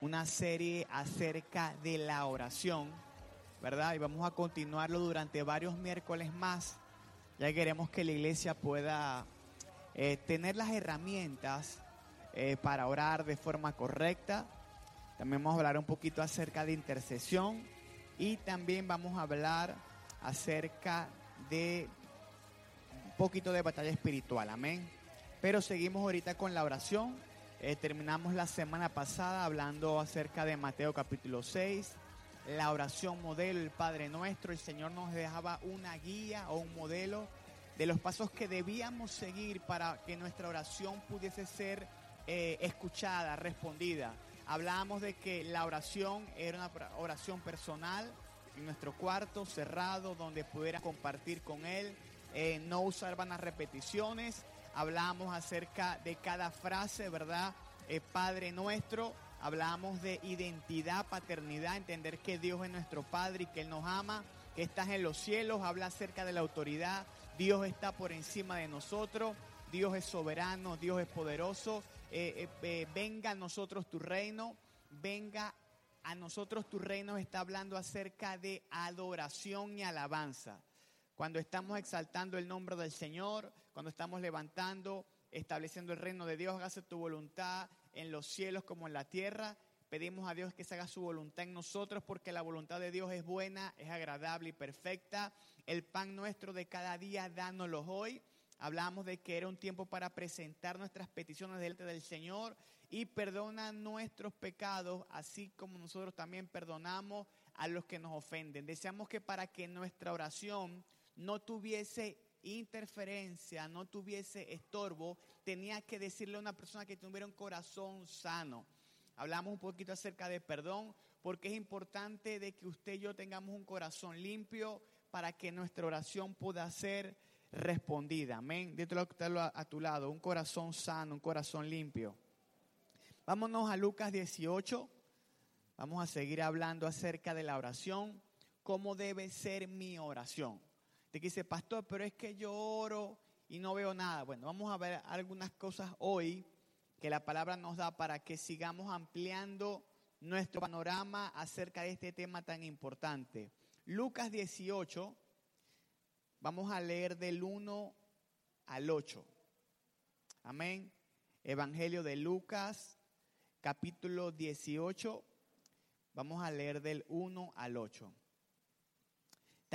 una serie acerca de la oración, ¿verdad? Y vamos a continuarlo durante varios miércoles más. Ya queremos que la iglesia pueda eh, tener las herramientas eh, para orar de forma correcta. También vamos a hablar un poquito acerca de intercesión y también vamos a hablar acerca de un poquito de batalla espiritual, amén. Pero seguimos ahorita con la oración. Eh, terminamos la semana pasada hablando acerca de Mateo capítulo 6, la oración modelo, el Padre Nuestro. El Señor nos dejaba una guía o un modelo de los pasos que debíamos seguir para que nuestra oración pudiese ser eh, escuchada, respondida. Hablábamos de que la oración era una oración personal en nuestro cuarto cerrado donde pudiera compartir con Él, eh, no usar vanas repeticiones hablamos acerca de cada frase, ¿verdad? Eh, Padre nuestro, hablamos de identidad, paternidad, entender que Dios es nuestro Padre y que Él nos ama, que estás en los cielos, habla acerca de la autoridad, Dios está por encima de nosotros, Dios es soberano, Dios es poderoso, eh, eh, venga a nosotros tu reino, venga a nosotros tu reino, está hablando acerca de adoración y alabanza cuando estamos exaltando el nombre del Señor, cuando estamos levantando, estableciendo el reino de Dios, hágase tu voluntad en los cielos como en la tierra. Pedimos a Dios que se haga su voluntad en nosotros porque la voluntad de Dios es buena, es agradable y perfecta. El pan nuestro de cada día, dánoslo hoy. Hablamos de que era un tiempo para presentar nuestras peticiones delante del Señor y perdona nuestros pecados, así como nosotros también perdonamos a los que nos ofenden. Deseamos que para que nuestra oración no tuviese interferencia, no tuviese estorbo, tenía que decirle a una persona que tuviera un corazón sano. Hablamos un poquito acerca de perdón, porque es importante de que usted y yo tengamos un corazón limpio para que nuestra oración pueda ser respondida. Amén. Dítelo a tu lado, un corazón sano, un corazón limpio. Vámonos a Lucas 18. Vamos a seguir hablando acerca de la oración, cómo debe ser mi oración que dice, pastor, pero es que yo oro y no veo nada. Bueno, vamos a ver algunas cosas hoy que la palabra nos da para que sigamos ampliando nuestro panorama acerca de este tema tan importante. Lucas 18, vamos a leer del 1 al 8. Amén. Evangelio de Lucas, capítulo 18, vamos a leer del 1 al 8.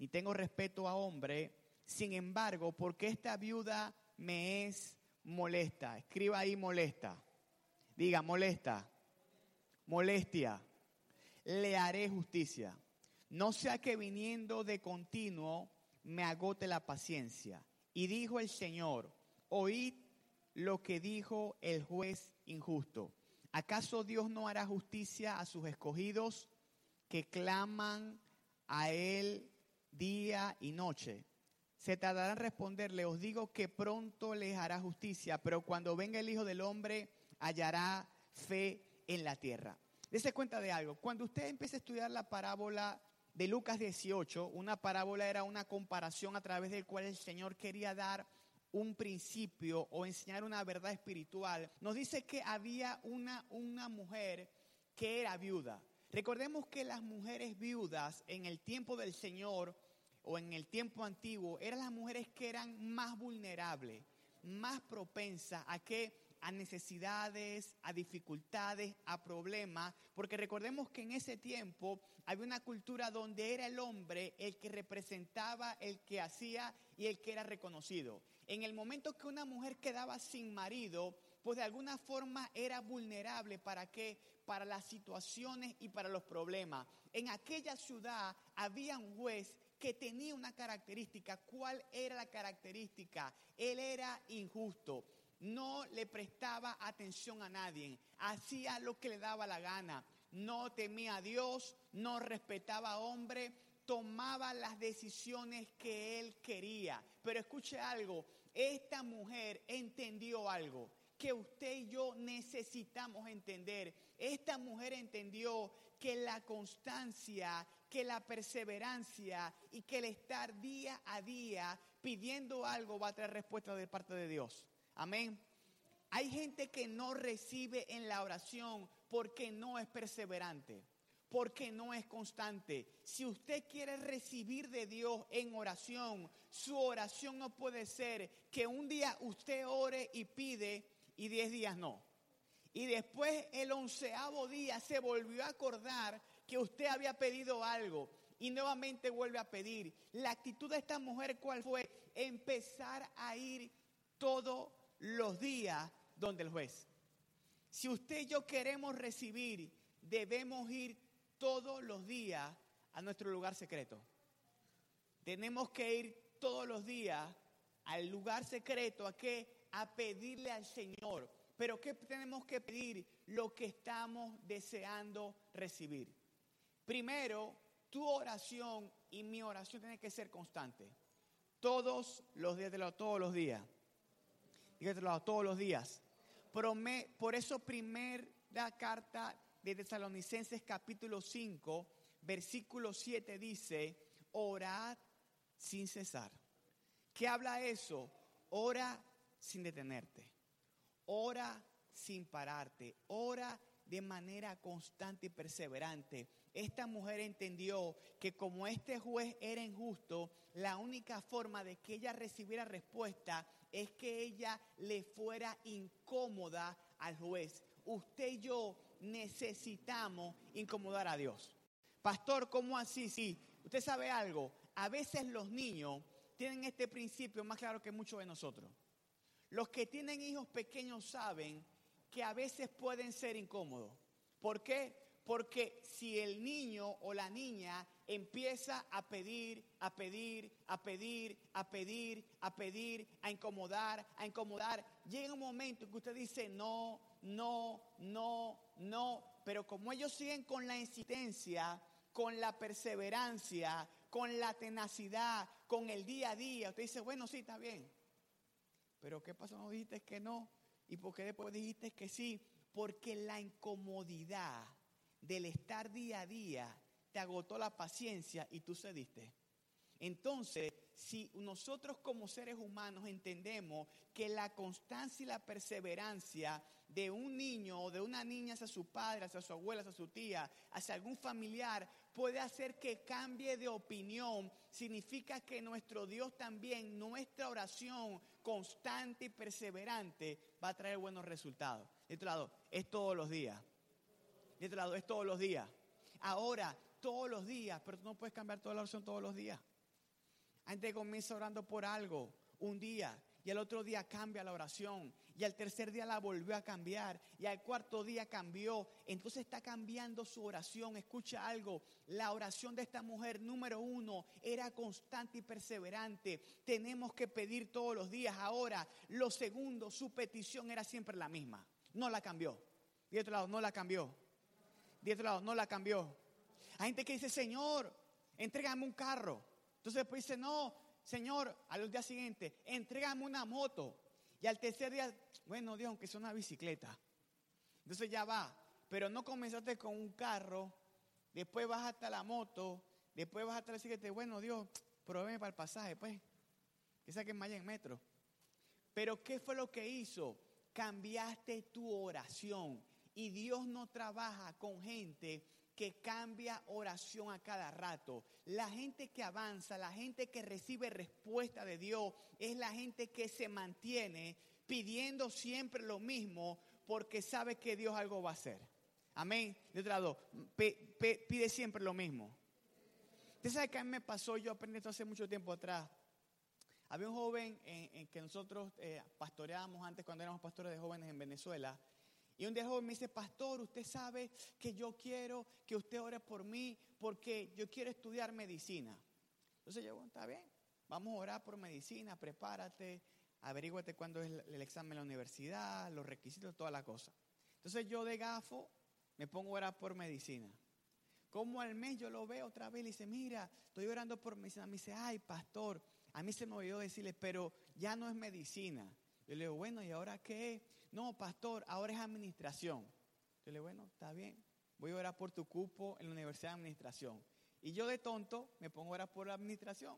y tengo respeto a hombre, sin embargo, porque esta viuda me es molesta. Escriba ahí molesta. Diga molesta. Molestia. Le haré justicia. No sea que viniendo de continuo me agote la paciencia. Y dijo el Señor, oíd lo que dijo el juez injusto. ¿Acaso Dios no hará justicia a sus escogidos que claman a Él día y noche. Se tardará en responderle, os digo que pronto les hará justicia, pero cuando venga el Hijo del Hombre hallará fe en la tierra. Dese cuenta de algo, cuando usted empieza a estudiar la parábola de Lucas 18, una parábola era una comparación a través del cual el Señor quería dar un principio o enseñar una verdad espiritual. Nos dice que había una, una mujer que era viuda. Recordemos que las mujeres viudas en el tiempo del Señor o en el tiempo antiguo eran las mujeres que eran más vulnerables, más propensas a que a necesidades, a dificultades, a problemas, porque recordemos que en ese tiempo había una cultura donde era el hombre el que representaba, el que hacía y el que era reconocido. En el momento que una mujer quedaba sin marido, pues de alguna forma era vulnerable para qué? Para las situaciones y para los problemas. En aquella ciudad había un juez que tenía una característica. ¿Cuál era la característica? Él era injusto. No le prestaba atención a nadie. Hacía lo que le daba la gana. no temía a Dios, no respetaba a hombre, tomaba las decisiones que él quería. Pero escuche algo, esta mujer entendió algo que usted y yo necesitamos entender. Esta mujer entendió que la constancia, que la perseverancia y que el estar día a día pidiendo algo va a traer respuesta de parte de Dios. Amén. Hay gente que no recibe en la oración porque no es perseverante, porque no es constante. Si usted quiere recibir de Dios en oración, su oración no puede ser que un día usted ore y pide y diez días no. Y después el onceavo día se volvió a acordar que usted había pedido algo y nuevamente vuelve a pedir. La actitud de esta mujer, ¿cuál fue? Empezar a ir todos los días donde el juez. Si usted y yo queremos recibir, debemos ir todos los días a nuestro lugar secreto. Tenemos que ir todos los días al lugar secreto, ¿a qué? A pedirle al Señor. Pero ¿qué tenemos que pedir? Lo que estamos deseando recibir. Primero, tu oración y mi oración tiene que ser constante. Todos los días, todos los días. Todos los días. Por eso, primera carta de Tesalonicenses capítulo 5, versículo 7 dice, orad sin cesar. ¿Qué habla eso? Ora sin detenerte. Ora sin pararte. Ora de manera constante y perseverante. Esta mujer entendió que como este juez era injusto, la única forma de que ella recibiera respuesta es que ella le fuera incómoda al juez. Usted y yo necesitamos incomodar a Dios. Pastor, ¿cómo así? Sí, usted sabe algo. A veces los niños tienen este principio más claro que muchos de nosotros. Los que tienen hijos pequeños saben que a veces pueden ser incómodos. ¿Por qué? Porque si el niño o la niña empieza a pedir, a pedir, a pedir, a pedir, a pedir, a incomodar, a incomodar, llega un momento en que usted dice no, no, no, no, pero como ellos siguen con la insistencia, con la perseverancia, con la tenacidad, con el día a día, usted dice, bueno, sí, está bien. Pero ¿qué pasó? No dijiste que no. ¿Y por qué después dijiste que sí? Porque la incomodidad del estar día a día te agotó la paciencia y tú cediste. Entonces, si nosotros como seres humanos entendemos que la constancia y la perseverancia de un niño o de una niña hacia su padre, hacia su abuela, hacia su tía, hacia algún familiar, puede hacer que cambie de opinión, significa que nuestro Dios también, nuestra oración constante y perseverante va a traer buenos resultados. De otro lado, es todos los días. De otro lado, es todos los días. Ahora, todos los días, pero tú no puedes cambiar toda la oración todos los días. Antes comienza orando por algo, un día, y al otro día cambia la oración, y al tercer día la volvió a cambiar, y al cuarto día cambió. Entonces está cambiando su oración. Escucha algo, la oración de esta mujer número uno era constante y perseverante. Tenemos que pedir todos los días. Ahora, lo segundo, su petición era siempre la misma. No la cambió. De otro lado, no la cambió. De otro lado, no la cambió. Hay gente que dice, Señor, entrégame un carro. Entonces después dice, no, Señor, al día siguiente, entrégame una moto. Y al tercer día, bueno, Dios, aunque sea una bicicleta. Entonces ya va. Pero no comenzaste con un carro, después vas hasta la moto, después vas hasta la bicicleta. Bueno, Dios, provee para el pasaje, pues. Que saquen más en metro. Pero ¿qué fue lo que hizo? Cambiaste tu oración. Y Dios no trabaja con gente que cambia oración a cada rato. La gente que avanza, la gente que recibe respuesta de Dios, es la gente que se mantiene pidiendo siempre lo mismo porque sabe que Dios algo va a hacer. Amén. De otro lado, pide siempre lo mismo. Usted sabe que a mí me pasó, yo aprendí esto hace mucho tiempo atrás. Había un joven en, que nosotros eh, pastoreábamos antes cuando éramos pastores de jóvenes en Venezuela. Y un día joven me dice, pastor, usted sabe que yo quiero que usted ore por mí porque yo quiero estudiar medicina. Entonces yo, bueno, está bien, vamos a orar por medicina, prepárate, averíguate cuándo es el examen en la universidad, los requisitos, toda la cosa. Entonces yo de gafo me pongo a orar por medicina. Como al mes yo lo veo otra vez y dice, mira, estoy orando por medicina. Me dice, ay, pastor, a mí se me olvidó decirle, pero ya no es medicina. Yo le digo, bueno, ¿y ahora qué? No, pastor, ahora es administración. Yo le digo, bueno, está bien. Voy a orar por tu cupo en la Universidad de Administración. Y yo de tonto me pongo a orar por la administración.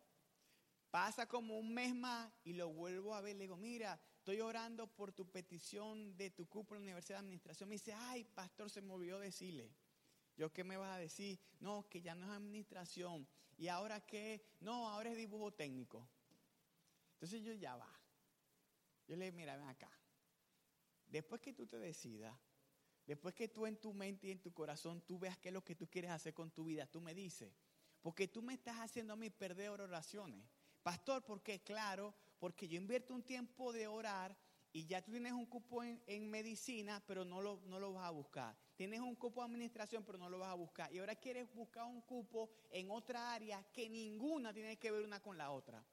Pasa como un mes más y lo vuelvo a ver. Le digo, mira, estoy orando por tu petición de tu cupo en la Universidad de Administración. Me dice, ay, pastor, se me olvidó decirle. ¿Yo qué me vas a decir? No, que ya no es administración. ¿Y ahora qué? No, ahora es dibujo técnico. Entonces yo ya va. Yo le digo, mira, acá. Después que tú te decidas, después que tú en tu mente y en tu corazón tú veas qué es lo que tú quieres hacer con tu vida, tú me dices. Porque tú me estás haciendo a mí perder oraciones. Pastor, porque claro, porque yo invierto un tiempo de orar y ya tú tienes un cupo en, medicina, pero no lo, no lo vas a buscar. Tienes un cupo de administración, pero no lo vas a buscar. Y ahora quieres buscar un cupo en otra área que ninguna tiene que ver una con la otra.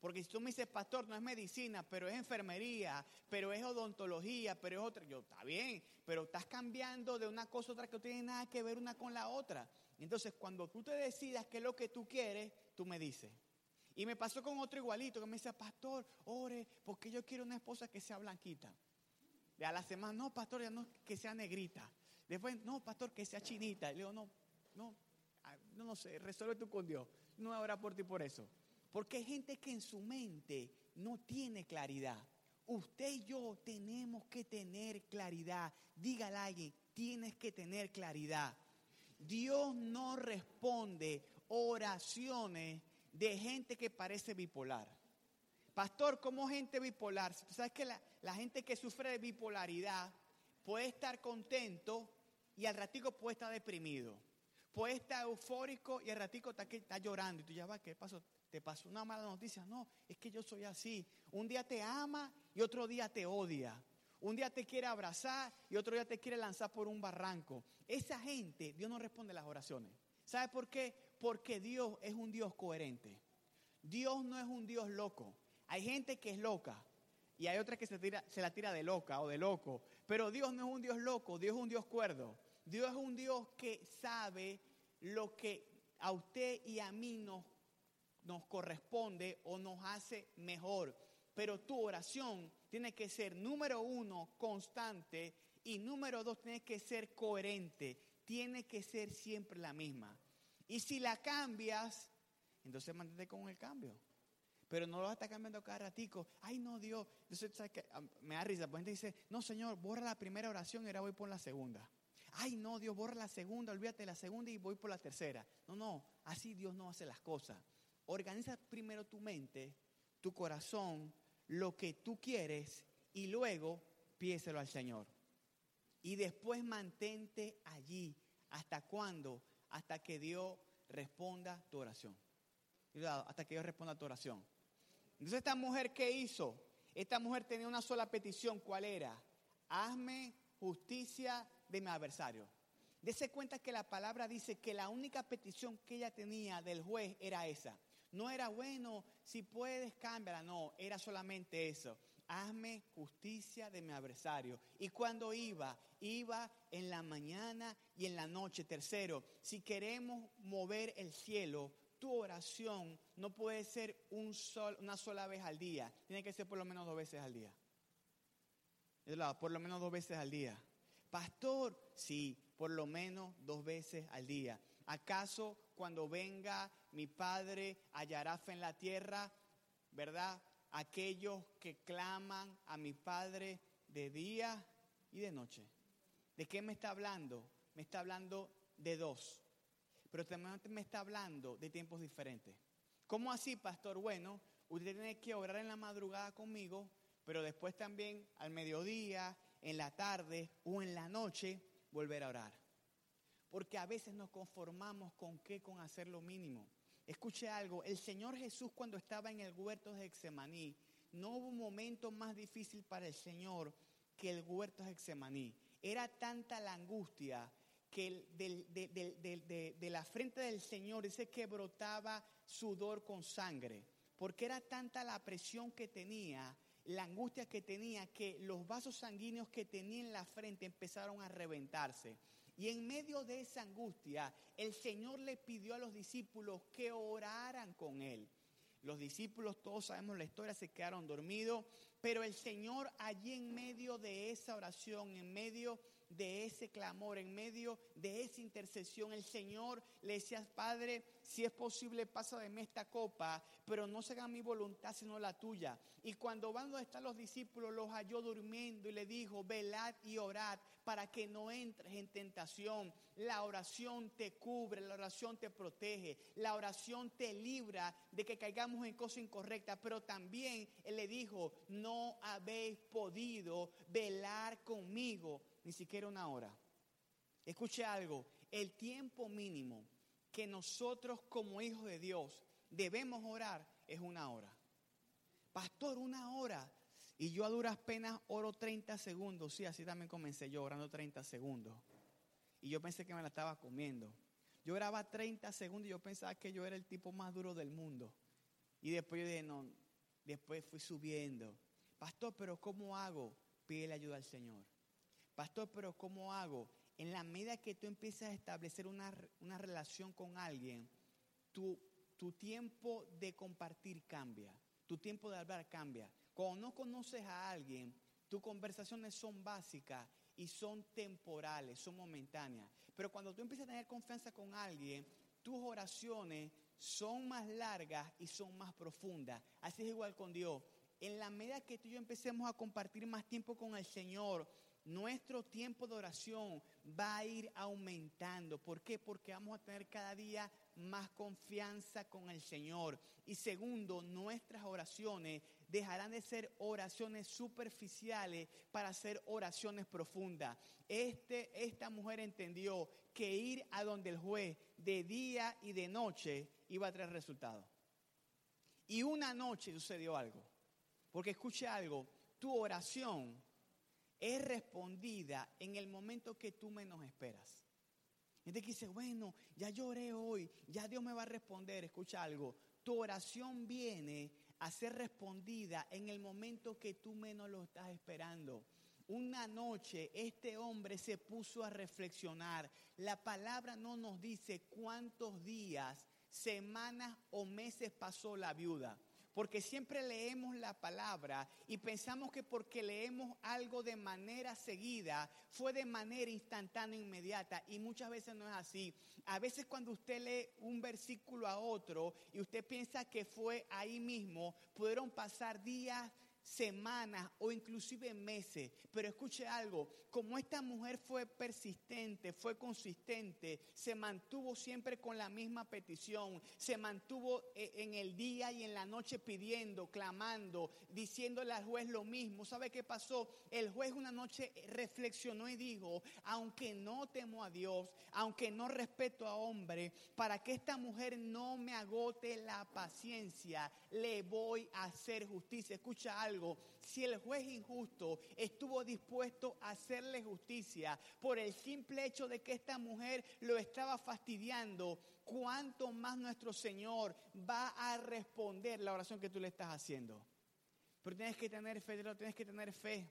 Porque si tú me dices, pastor, no es medicina, pero es enfermería, pero es odontología, pero es otra. Yo, está bien, pero estás cambiando de una cosa a otra que no tiene nada que ver una con la otra. Entonces, cuando tú te decidas qué es lo que tú quieres, tú me dices. Y me pasó con otro igualito que me decía, pastor, ore, porque yo quiero una esposa que sea blanquita. De a la semana, no, pastor, ya no que sea negrita. Después, no, pastor, que sea chinita. le digo, no, no, ah, no, no sé, resuelve tú con Dios. No orar por ti por eso. Porque hay gente que en su mente no tiene claridad. Usted y yo tenemos que tener claridad. Dígale a alguien, tienes que tener claridad. Dios no responde oraciones de gente que parece bipolar. Pastor, ¿cómo gente bipolar? ¿Sabes que la, gente que sufre de bipolaridad puede estar contento y al ratico puede estar deprimido? Puede estar eufórico y al ratico está, está llorando. Y tú ya vas, ¿qué pasó? ¿Te pasó una mala noticia? No, es que yo soy así. Un día te ama y otro día te odia. Un día te quiere abrazar y otro día te quiere lanzar por un barranco. Esa gente, Dios no responde las oraciones. ¿Sabe por qué? Porque Dios es un Dios coherente. Dios no es un Dios loco. Hay gente que es loca y hay otra que se, tira, se la tira de loca o de loco. Pero Dios no es un Dios loco, Dios es un Dios cuerdo. Dios es un Dios que sabe lo que a usted y a mí nos, nos corresponde o nos hace mejor. Pero tu oración tiene que ser, número uno, constante y número dos, tiene que ser coherente. Tiene que ser siempre la misma. Y si la cambias, entonces mantente con el cambio. Pero no lo vas a estar cambiando cada ratico. Ay, no, Dios. Ah, me da risa. Pues gente dice, no, Señor, borra la primera oración y ahora voy por la segunda. Ay, no, Dios, borra la segunda, olvídate de la segunda y voy por la tercera. No, no, así Dios no hace las cosas. Organiza primero tu mente, tu corazón, lo que tú quieres y luego piéselo al Señor. Y después mantente allí. ¿Hasta cuándo? hasta que Dios responda tu oración. Hasta que Dios responda tu oración. Entonces esta mujer, ¿qué hizo? Esta mujer tenía una sola petición. ¿Cuál era? Hazme justicia de mi adversario. Dese cuenta que la palabra dice que la única petición que ella tenía del juez era esa. No era bueno, si puedes cámbiala, no, era solamente eso hazme justicia de mi adversario. Y cuando iba, iba en la mañana y en la noche. Tercero, si queremos mover el cielo, tu oración no puede ser un sol, una sola vez al día, tiene que ser por lo menos dos veces al día. Por lo menos dos veces al día. Pastor, sí, por lo menos dos veces al día. ¿Acaso cuando venga mi Padre hallará fe en la tierra? ¿Verdad? aquellos que claman a mi Padre de día y de noche. ¿De qué me está hablando? Me está hablando de dos, pero también me está hablando de tiempos diferentes. ¿Cómo así, pastor? Bueno, usted tiene que orar en la madrugada conmigo, pero después también al mediodía, en la tarde o en la noche, volver a orar. Porque a veces nos conformamos con qué, con hacer lo mínimo. Escuche algo, el Señor Jesús cuando estaba en el huerto de Hexemaní, no hubo momento más difícil para el Señor que el huerto de Hexemaní. Era tanta la angustia que de, la frente del Señor dice que brotaba sudor con sangre, porque era tanta la presión que tenía, la angustia que tenía, que los vasos sanguíneos que tenía en la frente empezaron a reventarse. Y en medio de esa angustia, el Señor le pidió a los discípulos que oraran con Él. Los discípulos, todos sabemos la historia, se quedaron dormidos, pero el Señor allí en medio de esa oración, en medio de ese clamor, en medio de esa intercesión, el Señor le decía, Padre, si es posible, pasa de mí esta copa, pero no se haga mi voluntad sino la tuya. Y cuando van donde están los discípulos, los halló durmiendo y le dijo, velad y orad para que no entres en tentación. La oración te cubre, la oración te protege, la oración te libra de que caigamos en cosas incorrectas, pero también Él le dijo, no habéis podido velar conmigo ni siquiera una hora. Escuche algo, el tiempo mínimo que nosotros como hijos de Dios debemos orar es una hora. Pastor, una hora. Y yo a duras penas oro 30 segundos. Sí, así también comencé yo orando 30 segundos. Y yo pensé que me la estaba comiendo. Yo oraba 30 segundos y yo pensaba que yo era el tipo más duro del mundo. Y después yo dije, no, después fui subiendo. Pastor, pero ¿cómo hago? Pídele ayuda al Señor. Pastor, pero ¿cómo hago? En la medida que tú empiezas a establecer una, relación con alguien, tu, tu tiempo de compartir cambia, tu tiempo de hablar cambia. Cuando no conoces a alguien, tus conversaciones son básicas y son temporales, son momentáneas. Pero cuando tú empiezas a tener confianza con alguien, tus oraciones son más largas y son más profundas. Así es igual con Dios. En la medida que tú y yo empecemos a compartir más tiempo con el Señor, nuestro tiempo de oración va a ir aumentando. ¿Por qué? Porque vamos a tener cada día más confianza con el Señor. Y segundo, nuestras oraciones dejarán de ser oraciones superficiales para ser oraciones profundas. Este, esta mujer entendió que ir a donde el juez de día y de noche iba a traer resultados. Y una noche sucedió algo. Porque escuche algo, tu oración es respondida en el momento que tú menos esperas. Gente que dice, bueno, ya lloré hoy, ya Dios me va a responder. Escucha algo, tu oración viene a ser respondida en el momento que tú menos lo estás esperando. Una noche este hombre se puso a reflexionar. La palabra no nos dice cuántos días, semanas o meses pasó la viuda. Porque siempre leemos la palabra y pensamos que porque leemos algo de manera seguida, fue de manera instantánea, inmediata. Y muchas veces no es así. A veces cuando usted lee un versículo a otro y usted piensa que fue ahí mismo, pudieron pasar días, semanas o inclusive meses. Pero escuche algo, como esta mujer fue persistente, fue consistente, se mantuvo siempre con la misma petición, se mantuvo eh, en el día y en la noche pidiendo, clamando, diciéndole al juez lo mismo. ¿Sabe qué pasó? El juez una noche reflexionó y dijo, aunque no temo a Dios, aunque no respeto a hombre, para que esta mujer no me agote la paciencia, le voy a hacer justicia. Escucha algo si el juez injusto estuvo dispuesto a hacerle justicia por el simple hecho de que esta mujer lo estaba fastidiando, ¿cuánto más nuestro Señor va a responder la oración que tú le estás haciendo? Pero tienes que tener fe, tienes que tener fe.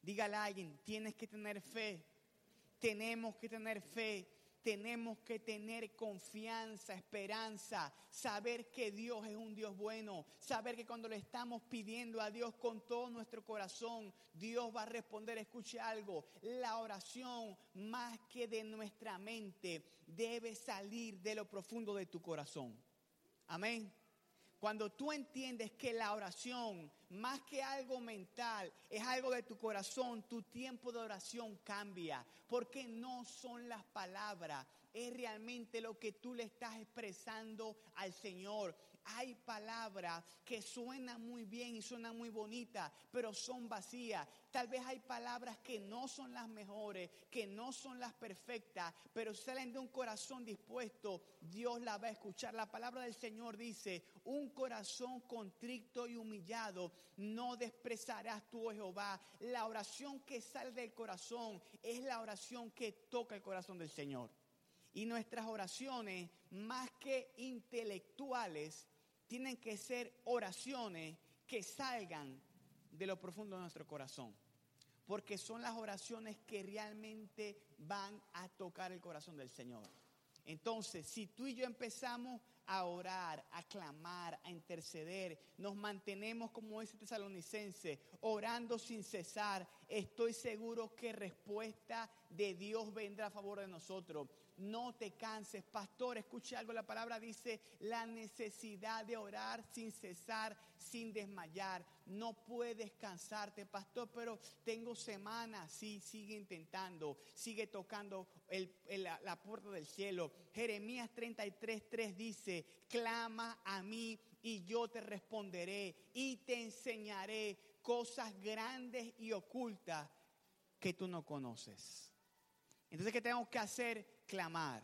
Dígale a alguien, tienes que tener fe. Tenemos que tener fe tenemos que tener confianza, esperanza, saber que Dios es un Dios bueno, saber que cuando le estamos pidiendo a Dios con todo nuestro corazón, Dios va a responder. Escuche algo, la oración más que de nuestra mente debe salir de lo profundo de tu corazón. Amén. Cuando tú entiendes que la oración, más que algo mental, es algo de tu corazón, tu tiempo de oración cambia. Porque no son las palabras, es realmente lo que tú le estás expresando al Señor. Hay palabras que suenan muy bien y suenan muy bonitas, pero son vacías. Tal vez hay palabras que no son las mejores, que no son las perfectas, pero salen de un corazón dispuesto. Dios la va a escuchar. La palabra del Señor dice, un corazón contrito y humillado no desprezarás tú, oh Jehová. La oración que sale del corazón es la oración que toca el corazón del Señor. Y nuestras oraciones, más que intelectuales, tienen que ser oraciones que salgan de lo profundo de nuestro corazón. porque son las oraciones que realmente van a tocar el corazón del Señor. Entonces, si tú y yo empezamos a orar, a clamar, a interceder, nos mantenemos como ese tesalonicense, orando sin cesar, estoy seguro que respuesta de Dios vendrá a favor de nosotros no te canses. Pastor, escuche algo, la palabra dice la necesidad de orar sin cesar, sin desmayar. No puedes cansarte, pastor, pero tengo semanas. Sí, sigue intentando, sigue tocando la, la puerta del cielo. Jeremías 33, 3 dice, clama a mí y yo te responderé y te enseñaré cosas grandes y ocultas que tú no conoces. Entonces, ¿qué tenemos que hacer? Clamar,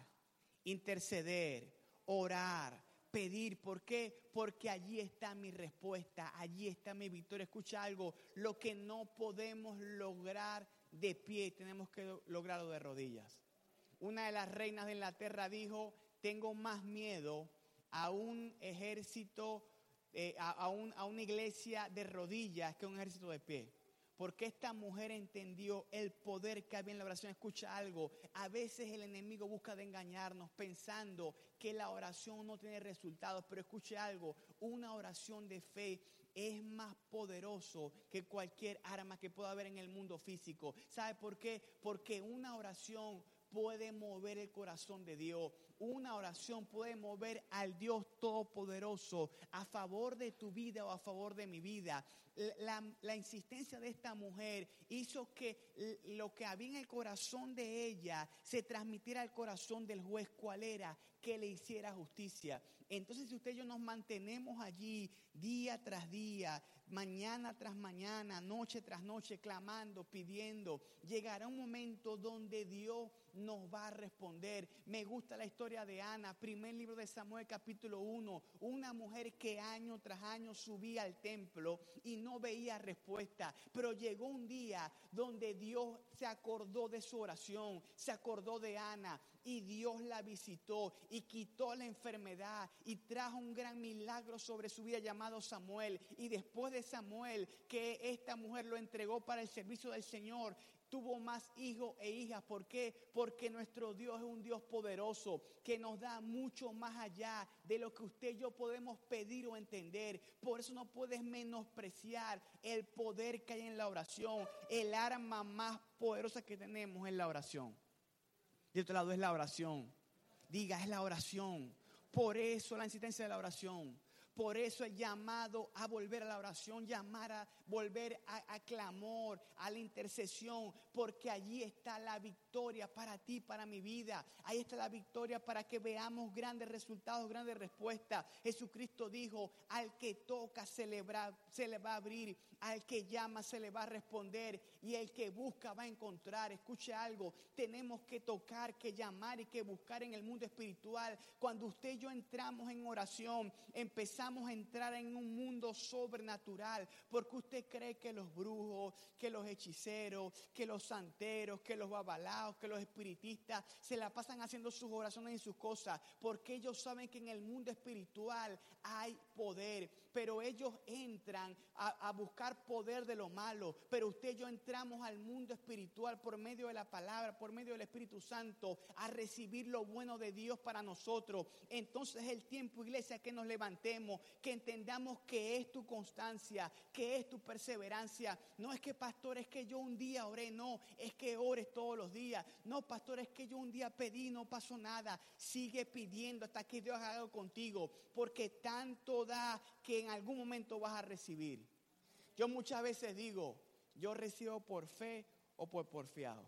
interceder, orar, pedir. ¿Por qué? Porque allí está mi respuesta, allí está mi victoria. Escucha algo, lo que no podemos lograr de pie, tenemos que lograrlo de rodillas. Una de las reinas de Inglaterra dijo, tengo más miedo a un ejército, eh, a, a una iglesia de rodillas que a un ejército de pie. Porque esta mujer entendió el poder que había en la oración. Escucha algo. A veces el enemigo busca de engañarnos pensando que la oración no tiene resultados. Pero escuche algo. Una oración de fe es más poderoso que cualquier arma que pueda haber en el mundo físico. ¿Sabe por qué? Porque una oración puede mover el corazón de Dios. Una oración puede mover al Dios Todopoderoso a favor de tu vida o a favor de mi vida la, insistencia de esta mujer hizo que lo que había en el corazón de ella se transmitiera al corazón del juez cuál era, que le hiciera justicia. Entonces si usted y yo nos mantenemos allí día tras día, mañana tras mañana, noche tras noche, clamando, pidiendo, llegará un momento donde Dios nos va a responder. Me gusta la historia de Ana, primer libro de Samuel capítulo 1, una mujer que año tras año subía al templo y no veía respuesta, pero llegó un día donde Dios se acordó de su oración, se acordó de Ana y Dios la visitó y quitó la enfermedad y trajo un gran milagro sobre su vida llamado Samuel. Y después de Samuel, que esta mujer lo entregó para el servicio del Señor, tuvo más hijos e hijas. ¿Por qué? Porque nuestro Dios es un Dios poderoso que nos da mucho más allá de lo que usted y yo podemos pedir o entender. Por eso no puedes menospreciar el poder que hay en la oración. El arma más poderosa que tenemos es la oración. Y otro lado es la oración. Diga, es la oración. Por eso la insistencia de la oración. Por eso el llamado a volver a la oración, llamar a volver a, clamor, a la intercesión, porque allí está la victoria para ti, para mi vida. Ahí está la victoria para que veamos grandes resultados, grandes respuestas. Jesucristo dijo, al que toca se le, va, se le va a abrir, al que llama se le va a responder y el que busca va a encontrar. Escuche algo, tenemos que tocar, que llamar y que buscar en el mundo espiritual. Cuando usted y yo entramos en oración, empezamos a entrar en un mundo sobrenatural, porque usted cree que los brujos, que los hechiceros, que los santeros, que los babalaos, que los espiritistas se la pasan haciendo sus oraciones y sus cosas, porque ellos saben que en el mundo espiritual hay poder, pero ellos entran a, buscar poder de lo malo, pero usted y yo entramos al mundo espiritual por medio de la palabra, por medio del Espíritu Santo, a recibir lo bueno de Dios para nosotros. Entonces es el tiempo, iglesia, que nos levantemos que entendamos que es tu constancia, que es tu perseverancia. No es que, pastor, es que yo un día oré, no, es que ores todos los días. No, pastor, es que yo un día pedí, no pasó nada. Sigue pidiendo hasta que Dios haga algo contigo, porque tanto da que en algún momento vas a recibir. Yo muchas veces digo, yo recibo por fe o por porfiado,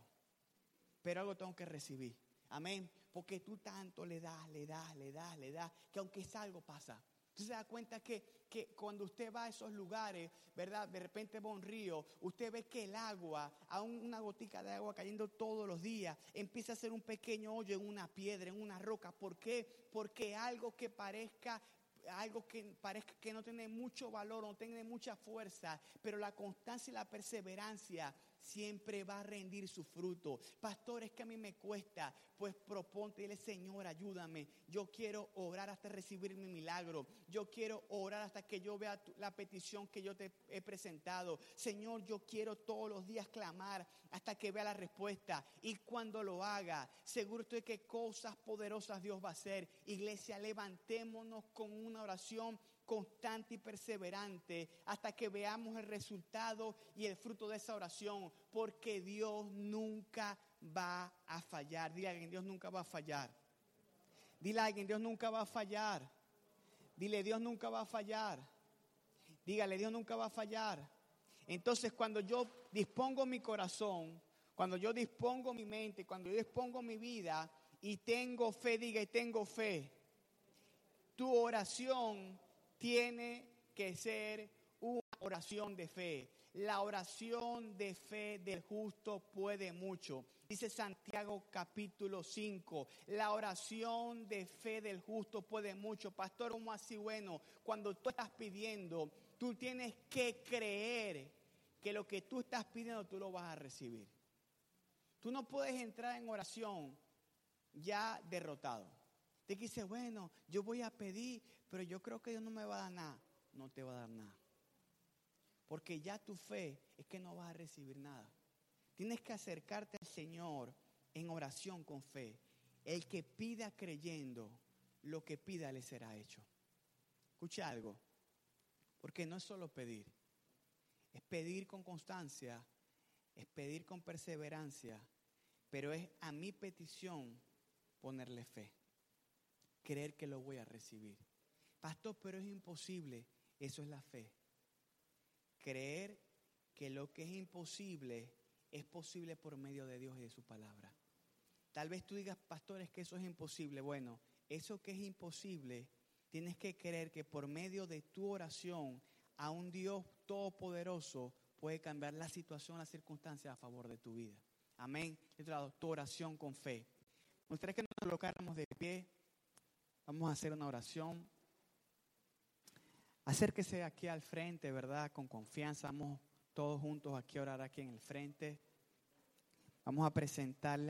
pero algo tengo que recibir. Amén. Porque tú tanto le das, le das, le das, le das, que aunque es algo pasa. Usted se da cuenta que, que, cuando usted va a esos lugares, ¿verdad? De repente va a un río, usted ve que el agua, aún una gotica de agua cayendo todos los días, empieza a ser un pequeño hoyo en una piedra, en una roca. ¿Por qué? Porque algo que parezca algo que parezca que no tiene mucho valor, no tiene mucha fuerza, pero la constancia y la perseverancia siempre va a rendir su fruto. Pastor, es que a mí me cuesta, pues proponte, dile, Señor, ayúdame. Yo quiero orar hasta recibir mi milagro. Yo quiero orar hasta que yo vea la petición que yo te he presentado. Señor, yo quiero todos los días clamar hasta que vea la respuesta. Y cuando lo haga, seguro estoy que cosas poderosas Dios va a hacer. Iglesia, levantémonos con una oración constante y perseverante hasta que veamos el resultado y el fruto de esa oración, porque Dios nunca va a fallar. Dile a alguien, Dios nunca va a fallar. Dile a alguien, Dios nunca va a fallar. Dile, Dios nunca va a fallar. Dígale, Dios nunca va a fallar. Entonces, cuando yo dispongo mi corazón, cuando yo dispongo mi mente, cuando yo dispongo mi vida y tengo fe, diga y tengo fe, tu oración tiene que ser una oración de fe. La oración de fe del justo puede mucho. Dice Santiago capítulo 5, la oración de fe del justo puede mucho. Pastor, ¿cómo así bueno? Cuando tú estás pidiendo, tú tienes que creer que lo que tú estás pidiendo tú lo vas a recibir. Tú no puedes entrar en oración ya derrotado. Te dice, bueno, yo voy a pedir, pero yo creo que Dios no me va a dar nada. No te va a dar nada. Porque ya tu fe es que no vas a recibir nada. Tienes que acercarte al Señor en oración con fe. El que pida creyendo, lo que pida le será hecho. Escucha algo. Porque no es solo pedir. Es pedir con constancia, es pedir con perseverancia, pero es a mi petición ponerle fe creer que lo voy a recibir. Pastor, pero es imposible. Eso es la fe. Creer que lo que es imposible es posible por medio de Dios y de su palabra. Tal vez tú digas, pastor, es que eso es imposible. Bueno, eso que es imposible, tienes que creer que por medio de tu oración a un Dios todopoderoso puede cambiar la situación, las circunstancias a favor de tu vida. Amén. Tu oración con fe. Me que nos colocáramos de pie. Vamos a hacer una oración. Acérquese aquí al frente, ¿verdad? Con confianza. Vamos todos juntos aquí a orar aquí en el frente. Vamos a presentarle